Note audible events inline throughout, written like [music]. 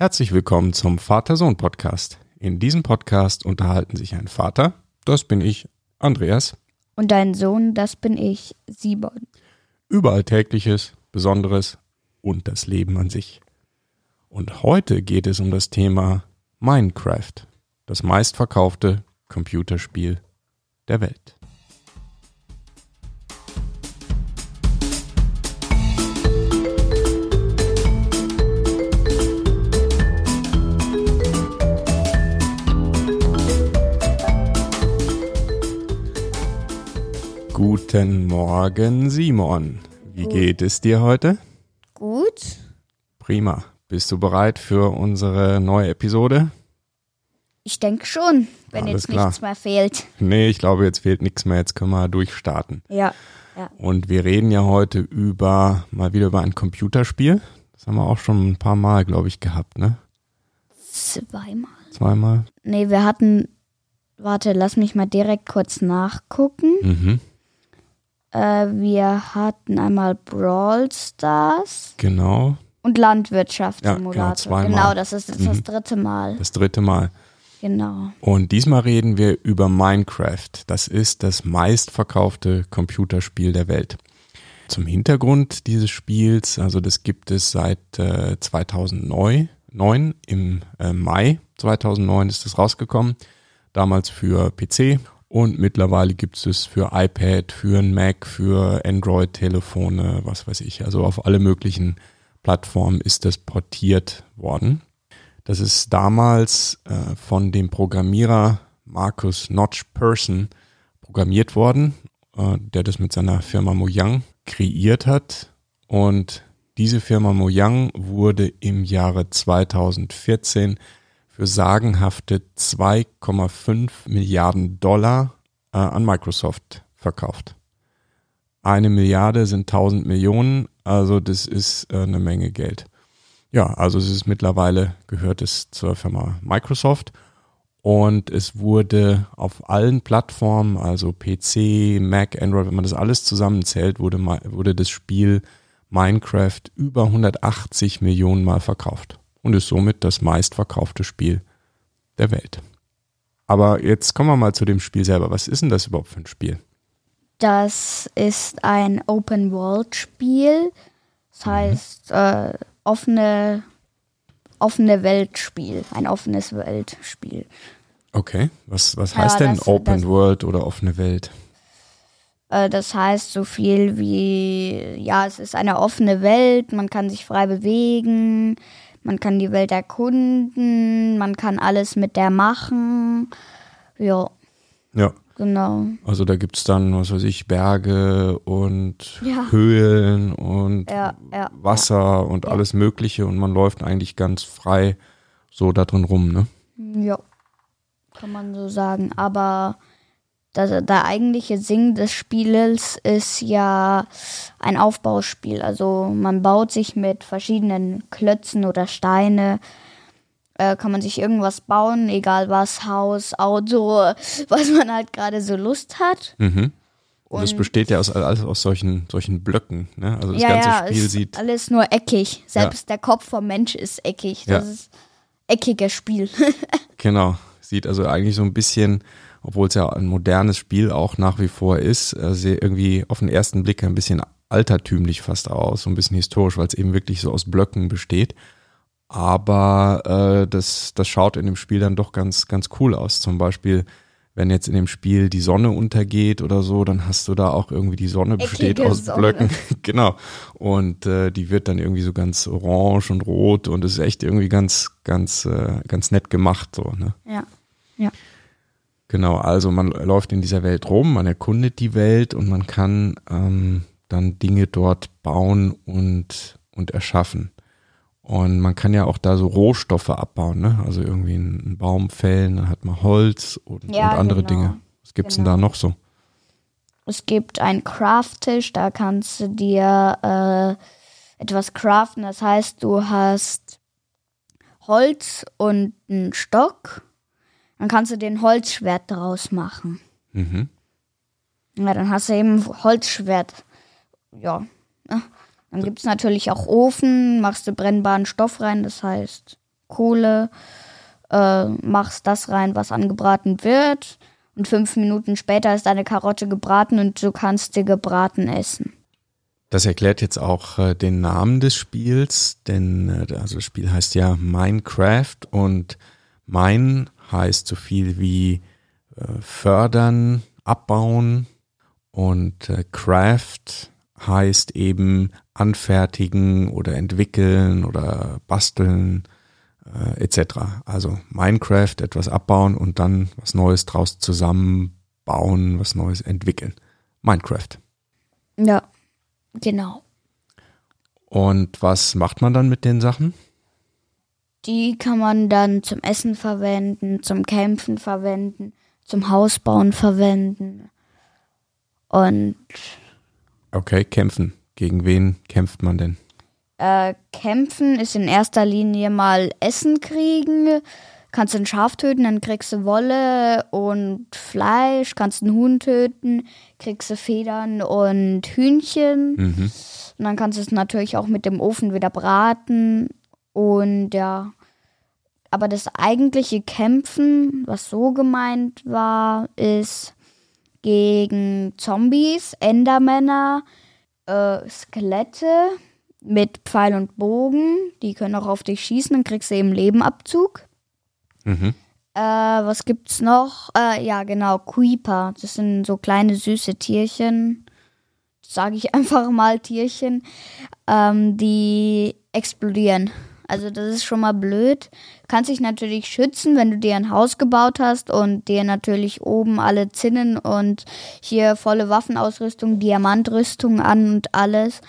Herzlich willkommen zum Vater-Sohn-Podcast. In diesem Podcast unterhalten sich ein Vater, das bin ich, Andreas, Und dein Sohn, das bin ich, Simon. über Alltägliches, Besonderes und das Leben an sich. Und heute geht es um das Thema Minecraft, das meistverkaufte Computerspiel der Welt. Guten Morgen, Simon. Wie Gut. geht es dir heute? Gut? Prima. Bist du bereit für unsere neue Episode? Ich denke schon, wenn Alles jetzt klar. nichts mehr fehlt. Nee, ich glaube, jetzt fehlt nichts mehr. Jetzt können wir durchstarten. Ja. Und wir reden ja heute über, mal wieder über ein Computerspiel. Das haben wir auch schon ein paar Mal, glaube ich, gehabt, ne? Zweimal? Zweimal. Nee, wir hatten. Warte, lass mich mal direkt kurz nachgucken. Mhm. Äh, wir hatten einmal Brawl Stars Genau. und Landwirtschaftssimulator. Ja, genau, genau, das ist jetzt das Mhm. dritte Mal. Das dritte Mal. Genau. Und diesmal reden wir über Minecraft. Das ist das meistverkaufte Computerspiel der Welt. Zum Hintergrund dieses Spiels, also das gibt es seit äh, 2009, neun, im äh, Mai 2009 ist es rausgekommen, damals für PC und mittlerweile gibt es für iPad, für ein Mac, für Android-Telefone, was weiß ich, also auf alle möglichen Plattformen ist das portiert worden. Das ist damals äh, von dem Programmierer Marcus Notch Person programmiert worden, äh, der das mit seiner Firma Mojang kreiert hat. Und diese Firma Mojang wurde im Jahre 2014 für sagenhafte 2,5 Milliarden Dollar äh, an Microsoft verkauft. Eine Milliarde sind 1000 Millionen, also das ist äh, eine Menge Geld. Ja, also es ist mittlerweile gehört es zur Firma Microsoft und es wurde auf allen Plattformen, also PC, Mac, Android, wenn man das alles zusammenzählt, wurde, wurde das Spiel Minecraft über 180 Millionen Mal verkauft und ist somit das meistverkaufte Spiel der Welt. Aber jetzt kommen wir mal zu dem Spiel selber. Was ist denn das überhaupt für ein Spiel? Das ist ein Open-World-Spiel. Das heißt, äh, offene, offene Weltspiel. Ein offenes Weltspiel. Okay, was, was Ja, heißt denn das- Open das- World oder offene Welt? Äh, das heißt so viel wie, ja, es ist eine offene Welt, man kann sich frei bewegen, man kann die Welt erkunden, man kann alles mit der machen. Ja, Ja, genau. Also da gibt's dann, was weiß ich, Berge und Ja. Höhlen und Ja, ja, Wasser und alles Mögliche und man läuft eigentlich ganz frei so da drin rum, ne? Ja, kann man so sagen. Aber das, der eigentliche Sinn des Spieles ist ja ein Aufbauspiel. Also man baut sich mit verschiedenen Klötzen oder Steine, äh, kann man sich irgendwas bauen, egal was, Haus, Auto, [laughs] was man halt gerade so Lust hat. Mhm. Und es Und- besteht ja aus, alles aus solchen, solchen Blöcken, ne? Also das ja, ganze ja, Spiel sieht, alles nur eckig. Selbst der Kopf vom Mensch ist eckig. Das Ja. ist eckiges Spiel. [laughs] genau, sieht also eigentlich so ein bisschen, obwohl es ja ein modernes Spiel auch nach wie vor ist, äh, sehr irgendwie auf den ersten Blick ein bisschen altertümlich fast aus, so ein bisschen historisch, weil es eben wirklich so aus Blöcken besteht. Aber äh, das, das schaut in dem Spiel dann doch ganz, ganz cool aus. Zum Beispiel, wenn jetzt in dem Spiel die Sonne untergeht oder so, dann hast du da auch irgendwie die Sonne besteht Eckige aus Sonne. Blöcken. [laughs] genau. Und äh, die wird dann irgendwie so ganz orange und rot und ist echt irgendwie ganz, ganz, äh, ganz nett gemacht. So, ne? ja. Genau, also man läuft in dieser Welt rum, man erkundet die Welt und man kann ähm, dann Dinge dort bauen und, und erschaffen. Und man kann ja auch da so Rohstoffe abbauen, ne? Also irgendwie einen Baum fällen, dann hat man Holz und, Ja, und andere genau. Dinge. Was gibt's denn Genau. da noch so? Es gibt einen Craft-Tisch, da kannst du dir äh, etwas craften. Das heißt, du hast Holz und einen Stock. Dann kannst du den Holzschwert daraus machen. Mhm. Ja, dann hast du eben Holzschwert. Ja. ne? Dann gibt es natürlich auch Ofen, machst du brennbaren Stoff rein, das heißt Kohle, äh, machst das rein, was angebraten wird. Und fünf Minuten später ist deine Karotte gebraten und du kannst sie gebraten essen. Das erklärt jetzt auch äh, den Namen des Spiels, denn äh, also das Spiel heißt ja Minecraft und Mine heißt so viel wie äh, fördern, abbauen und äh, Craft heißt eben anfertigen oder entwickeln oder basteln äh, etc. Also Minecraft etwas abbauen und dann was Neues draus zusammenbauen, was Neues entwickeln. Minecraft. Ja, genau. Und was macht man dann mit den Sachen? Die kann man dann zum Essen verwenden, zum Kämpfen verwenden, zum Hausbauen verwenden. Und Okay, kämpfen. Gegen wen kämpft man denn? äh, kämpfen ist in erster Linie mal Essen kriegen. Kannst ein Schaf töten, dann kriegst du Wolle und Fleisch. Kannst einen Huhn töten, kriegst du Federn und Hühnchen. Mhm. Und dann kannst du es natürlich auch mit dem Ofen wieder braten. Und ja. Aber das eigentliche Kämpfen, was so gemeint war, ist gegen Zombies, Endermänner, äh, Skelette mit Pfeil und Bogen. Die können auch auf dich schießen, dann kriegst du eben Lebenabzug. Mhm. Äh, was gibt's noch? Äh, ja, genau, Creeper. Das sind so kleine süße Tierchen. Sage ich [laughs] einfach mal Tierchen, ähm, die explodieren. Also das ist schon mal blöd. Kannst dich natürlich schützen, wenn du dir ein Haus gebaut hast und dir natürlich oben alle Zinnen und hier volle Waffenausrüstung, Diamantrüstung an und alles.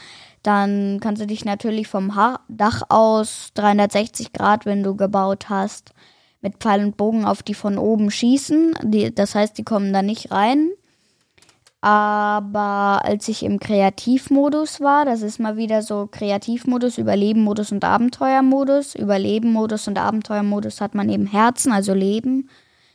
Dann kannst du dich natürlich vom ha Dach aus 360 Grad, wenn du gebaut hast, mit Pfeil und Bogen auf die von oben schießen. Die, das heißt, die kommen da nicht rein. Aber als ich im Kreativmodus war, das ist mal wieder so Kreativmodus, Überlebenmodus und Abenteuermodus. Überlebenmodus und Abenteuermodus hat man eben Herzen, also Leben.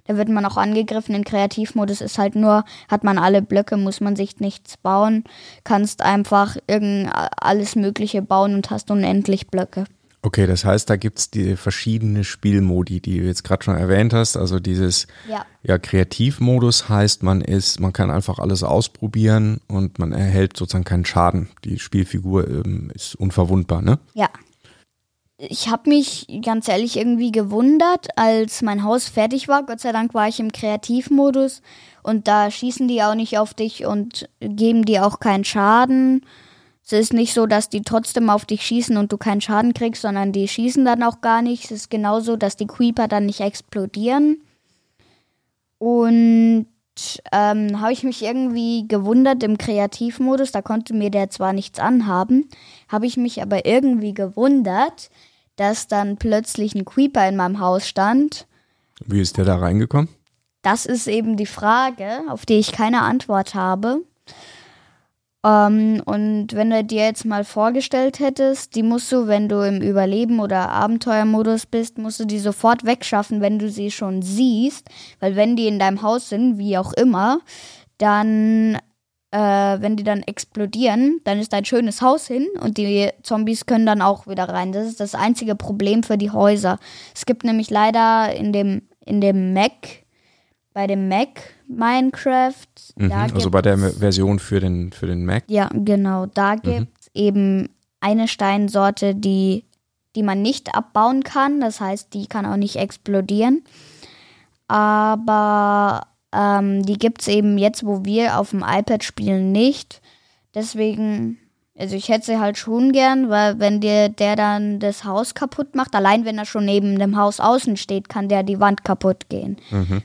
Da wird man auch angegriffen. In Kreativmodus ist halt nur, hat man alle Blöcke, muss man sich nichts bauen. Kannst einfach irgend alles Mögliche bauen und hast unendlich Blöcke. Okay, das heißt, da gibt's die verschiedene Spielmodi, die du jetzt gerade schon erwähnt hast. Also dieses Ja. ja, Kreativmodus heißt, man ist, man kann einfach alles ausprobieren und man erhält sozusagen keinen Schaden. Die Spielfigur ähm, ist unverwundbar, ne? Ja. Ich habe mich ganz ehrlich irgendwie gewundert, als mein Haus fertig war. Gott sei Dank war ich im Kreativmodus und da schießen die auch nicht auf dich und geben dir auch keinen Schaden. Es ist nicht so, dass die trotzdem auf dich schießen und du keinen Schaden kriegst, sondern die schießen dann auch gar nicht. Es ist genauso, dass die Creeper dann nicht explodieren. Und ähm, habe ich mich irgendwie gewundert im Kreativmodus, da konnte mir der zwar nichts anhaben, habe ich mich aber irgendwie gewundert, dass dann plötzlich ein Creeper in meinem Haus stand. Wie ist der da reingekommen? Das ist eben die Frage, auf die ich keine Antwort habe. Ähm, und wenn du dir jetzt mal vorgestellt hättest, die musst du, wenn du im Überleben- oder Abenteuermodus bist, musst du die sofort wegschaffen, wenn du sie schon siehst. Weil wenn die in deinem Haus sind, wie auch immer, dann, äh, wenn die dann explodieren, dann ist dein schönes Haus hin und die Zombies können dann auch wieder rein. Das ist das einzige Problem für die Häuser. Es gibt nämlich leider in dem, in dem Mac, bei dem Mac Minecraft, Mhm. Also bei der Version für den, für den Mac. ja, genau. Da gibt es eben eine Steinsorte, die, die man nicht abbauen kann. Das heißt, die kann auch nicht explodieren. Aber ähm, die gibt es eben jetzt, wo wir auf dem iPad spielen, nicht. Deswegen, also ich hätte sie halt schon gern, weil wenn dir der dann das Haus kaputt macht, allein wenn er schon neben dem Haus außen steht, kann der die Wand kaputt gehen,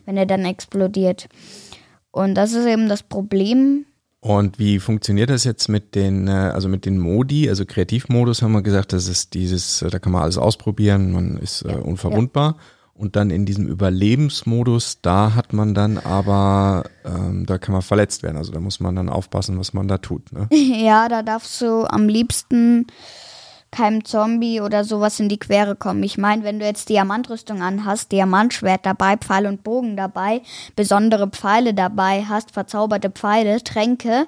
wenn er dann explodiert. Und das ist eben das Problem, Und wie funktioniert das jetzt mit den, äh, also mit den Modi? Also Kreativmodus haben wir gesagt, das ist dieses, äh, da kann man alles ausprobieren, man ist äh, unverwundbar. Und dann in diesem Überlebensmodus, da hat man dann aber, ähm, da kann man verletzt werden. Also da muss man dann aufpassen, was man da tut. Ne? [laughs] Ja, da darfst du am liebsten keinem Zombie oder sowas in die Quere kommen. Ich meine, wenn du jetzt Diamantrüstung anhast, Diamantschwert dabei, Pfeil und Bogen dabei, besondere Pfeile dabei hast, verzauberte Pfeile, Tränke,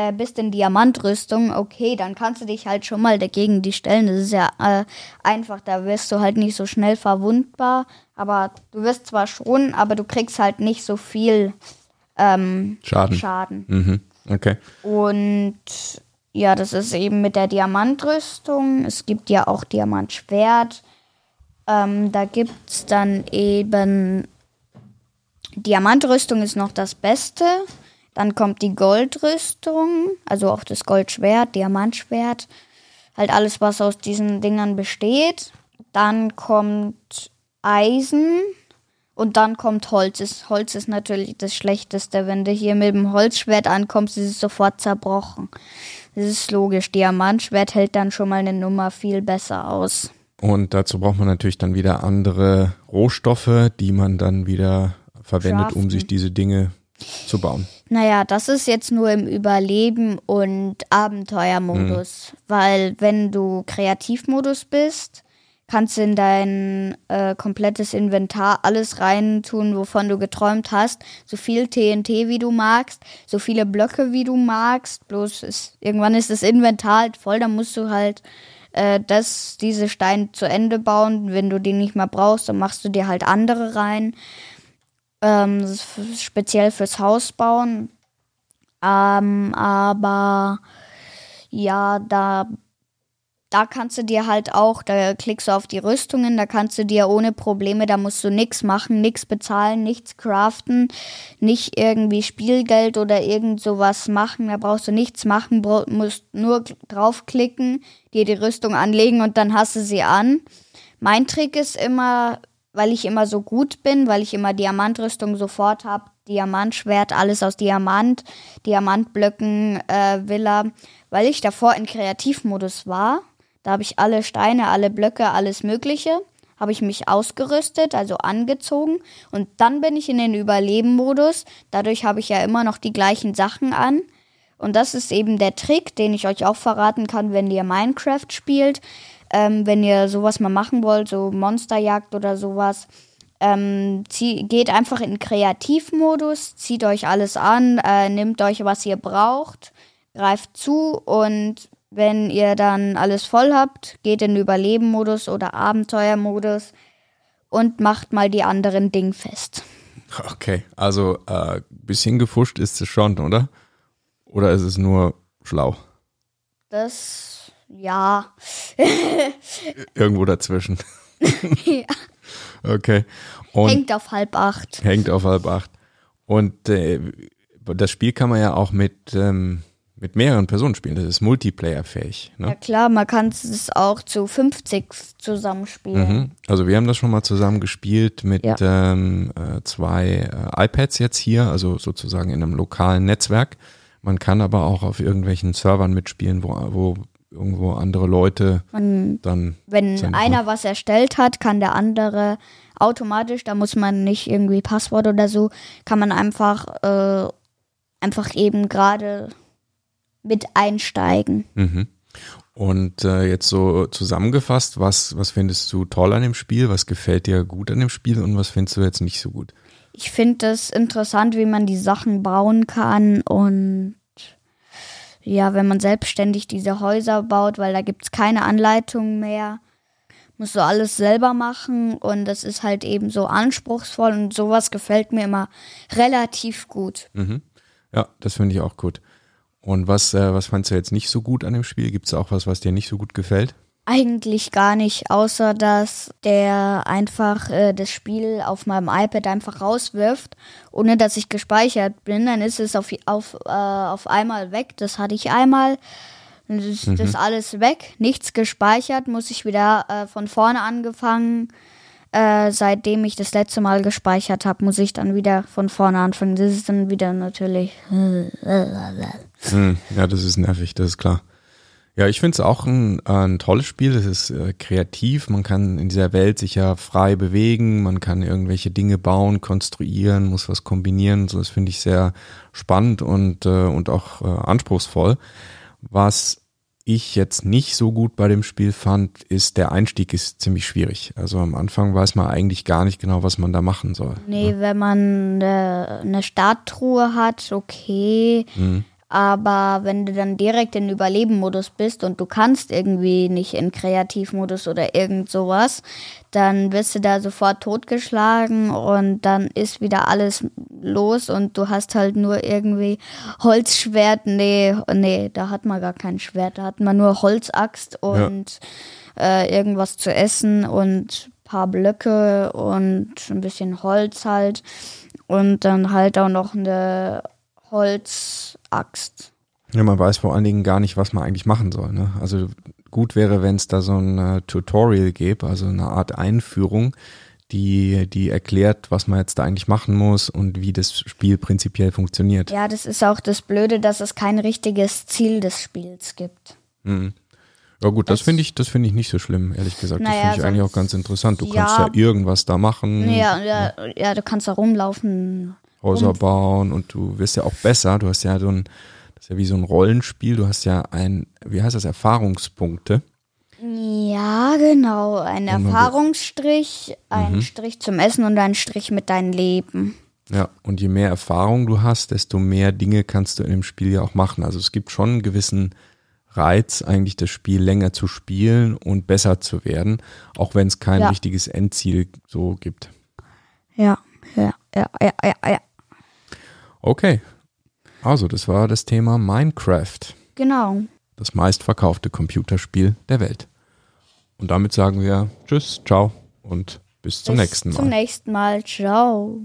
äh, bist in Diamantrüstung, okay, dann kannst du dich halt schon mal dagegen die stellen. Das ist ja äh, einfach, da wirst du halt nicht so schnell verwundbar, aber du wirst zwar schon, aber du kriegst halt nicht so viel ähm, Schaden. Schaden. Mhm. Okay. Und ja, das ist eben mit der Diamantrüstung. Es gibt ja auch Diamantschwert. Ähm, da gibt es dann eben Diamantrüstung ist noch das Beste. Dann kommt die Goldrüstung, also auch das Goldschwert, Diamantschwert. Halt alles, was aus diesen Dingern besteht. Dann kommt Eisen, und dann kommt Holz. Holz ist natürlich das Schlechteste. Wenn du hier mit dem Holzschwert ankommst, ist es sofort zerbrochen. Das ist logisch. Diamantschwert hält dann schon mal eine Nummer viel besser aus. Und dazu braucht man natürlich dann wieder andere Rohstoffe, die man dann wieder verwendet, Craften. um sich diese Dinge zu bauen. Naja, das ist jetzt nur im Überleben und Abenteuermodus. Mhm. Weil wenn du Kreativmodus bist, kannst du in dein äh, komplettes Inventar alles reintun, wovon du geträumt hast. So viel TNT wie du magst, so viele Blöcke wie du magst. Bloß ist, irgendwann ist das Inventar halt voll, dann musst du halt äh, das, diese Steine zu Ende bauen. Wenn du die nicht mehr brauchst, dann machst du dir halt andere rein. Ähm, speziell fürs Haus bauen. Ähm, aber ja, da da kannst du dir halt auch, da klickst du auf die Rüstungen, da kannst du dir ohne Probleme, da musst du nichts machen, nichts bezahlen, nichts craften, nicht irgendwie Spielgeld oder irgend sowas machen, da brauchst du nichts machen, musst nur draufklicken, dir die Rüstung anlegen und dann hast du sie an. Mein Trick ist immer, weil ich immer so gut bin, weil ich immer Diamantrüstung sofort habe, Diamantschwert, alles aus Diamant, Diamantblöcken, äh, Villa, weil ich davor in Kreativmodus war da habe ich alle Steine, alle Blöcke, alles Mögliche, habe ich mich ausgerüstet, also angezogen. Und dann bin ich in den Überleben-Modus. Dadurch habe ich ja immer noch die gleichen Sachen an. Und das ist eben der Trick, den ich euch auch verraten kann, wenn ihr Minecraft spielt. Ähm, wenn ihr sowas mal machen wollt, so Monsterjagd oder sowas. Ähm, zieh, geht einfach in Kreativmodus, zieht euch alles an, äh, nehmt euch, was ihr braucht, greift zu und wenn ihr dann alles voll habt, geht in Überleben-Modus oder Abenteuer-Modus und macht mal die anderen Dinge fest. Okay, also äh, bisschen gefuscht ist es schon, oder? Oder ist es nur schlau? Das, ja. [laughs] Irgendwo dazwischen. ja. Okay. Und hängt auf halb acht. Hängt auf halb acht. Und äh, das Spiel kann man ja auch mit ähm, mit mehreren Personen spielen. Das ist multiplayer-fähig. Ne? Ja klar, man kann es auch zu 50 zusammenspielen. Mhm. Also wir haben das schon mal zusammen gespielt mit ja. ähm, äh, zwei äh, iPads jetzt hier, also sozusagen in einem lokalen Netzwerk. Man kann aber auch auf irgendwelchen Servern mitspielen, wo, wo irgendwo andere Leute man, dann. Wenn einer was erstellt hat, kann der andere automatisch, da muss man nicht irgendwie Passwort oder so, kann man einfach, äh, einfach eben gerade mit einsteigen. Mhm. Und äh, jetzt so zusammengefasst, was, was findest du toll an dem Spiel? Was gefällt dir gut an dem Spiel und was findest du jetzt nicht so gut? Ich finde es interessant, wie man die Sachen bauen kann und ja, wenn man selbstständig diese Häuser baut, weil da gibt es keine Anleitung mehr, musst du alles selber machen und das ist halt eben so anspruchsvoll und sowas gefällt mir immer relativ gut. Mhm. Ja, das finde ich auch gut. Und was, äh, was fandst du jetzt nicht so gut an dem Spiel? Gibt es auch was, was dir nicht so gut gefällt? Eigentlich gar nicht, außer dass der einfach äh, das Spiel auf meinem iPad einfach rauswirft, ohne dass ich gespeichert bin. Dann ist es auf, auf, äh, auf einmal weg. Das hatte ich einmal. Das ist mhm. alles weg, nichts gespeichert, muss ich wieder äh, von vorne angefangen äh, seitdem ich das letzte Mal gespeichert habe, muss ich dann wieder von vorne anfangen. Das ist dann wieder natürlich. Hm, ja, das ist nervig, das ist klar. Ja, ich finde es auch ein, ein tolles Spiel. Es ist äh, kreativ. Man kann in dieser Welt sich ja frei bewegen. Man kann irgendwelche Dinge bauen, konstruieren, muss was kombinieren. So, das finde ich sehr spannend und, äh, und auch äh, anspruchsvoll. Was ich jetzt nicht so gut bei dem Spiel fand, ist der Einstieg ist ziemlich schwierig. Also am Anfang weiß man eigentlich gar nicht genau, was man da machen soll. Nee, wenn man eine, eine Starttruhe hat, okay. Mhm. Aber wenn du dann direkt in Überleben-Modus bist und du kannst irgendwie nicht in Kreativmodus oder irgend sowas, dann wirst du da sofort totgeschlagen und dann ist wieder alles los und du hast halt nur irgendwie Holzschwert. Nee, nee, da hat man gar kein Schwert, da hat man nur Holzaxt und ja. äh, irgendwas zu essen und paar Blöcke und ein bisschen Holz halt und dann halt auch noch eine Holzaxt. Ja, man weiß vor allen Dingen gar nicht, was man eigentlich machen soll. Ne? Also gut wäre, wenn es da so ein äh, Tutorial gäbe, also eine Art Einführung, die, die erklärt, was man jetzt da eigentlich machen muss und wie das Spiel prinzipiell funktioniert. Ja, das ist auch das Blöde, dass es kein richtiges Ziel des Spiels gibt. Mhm. Ja gut, das, das finde ich, das finde ich nicht so schlimm, ehrlich gesagt. Naja, das finde ich eigentlich auch ganz interessant. Du ja, kannst ja irgendwas da machen. Ja, ja, ja, du kannst da rumlaufen, Häuser bauen und du wirst ja auch besser. Du hast ja so ein, das ist ja wie so ein Rollenspiel. Du hast ja ein, wie heißt das, Erfahrungspunkte. Ja, genau. Ein Erfahrungsstrich, ein mhm. Strich zum Essen und ein Strich mit deinem Leben. Ja, und je mehr Erfahrung du hast, desto mehr Dinge kannst du in dem Spiel ja auch machen. Also es gibt schon einen gewissen Reiz, eigentlich das Spiel länger zu spielen und besser zu werden, auch wenn es kein ja. richtiges Endziel so gibt. Ja, ja, ja, ja, ja, ja. Okay. Also, das war das Thema Minecraft. Genau. Das meistverkaufte Computerspiel der Welt. Und damit sagen wir Tschüss, ciao und bis zum bis nächsten Mal. Zum nächsten Mal. Ciao.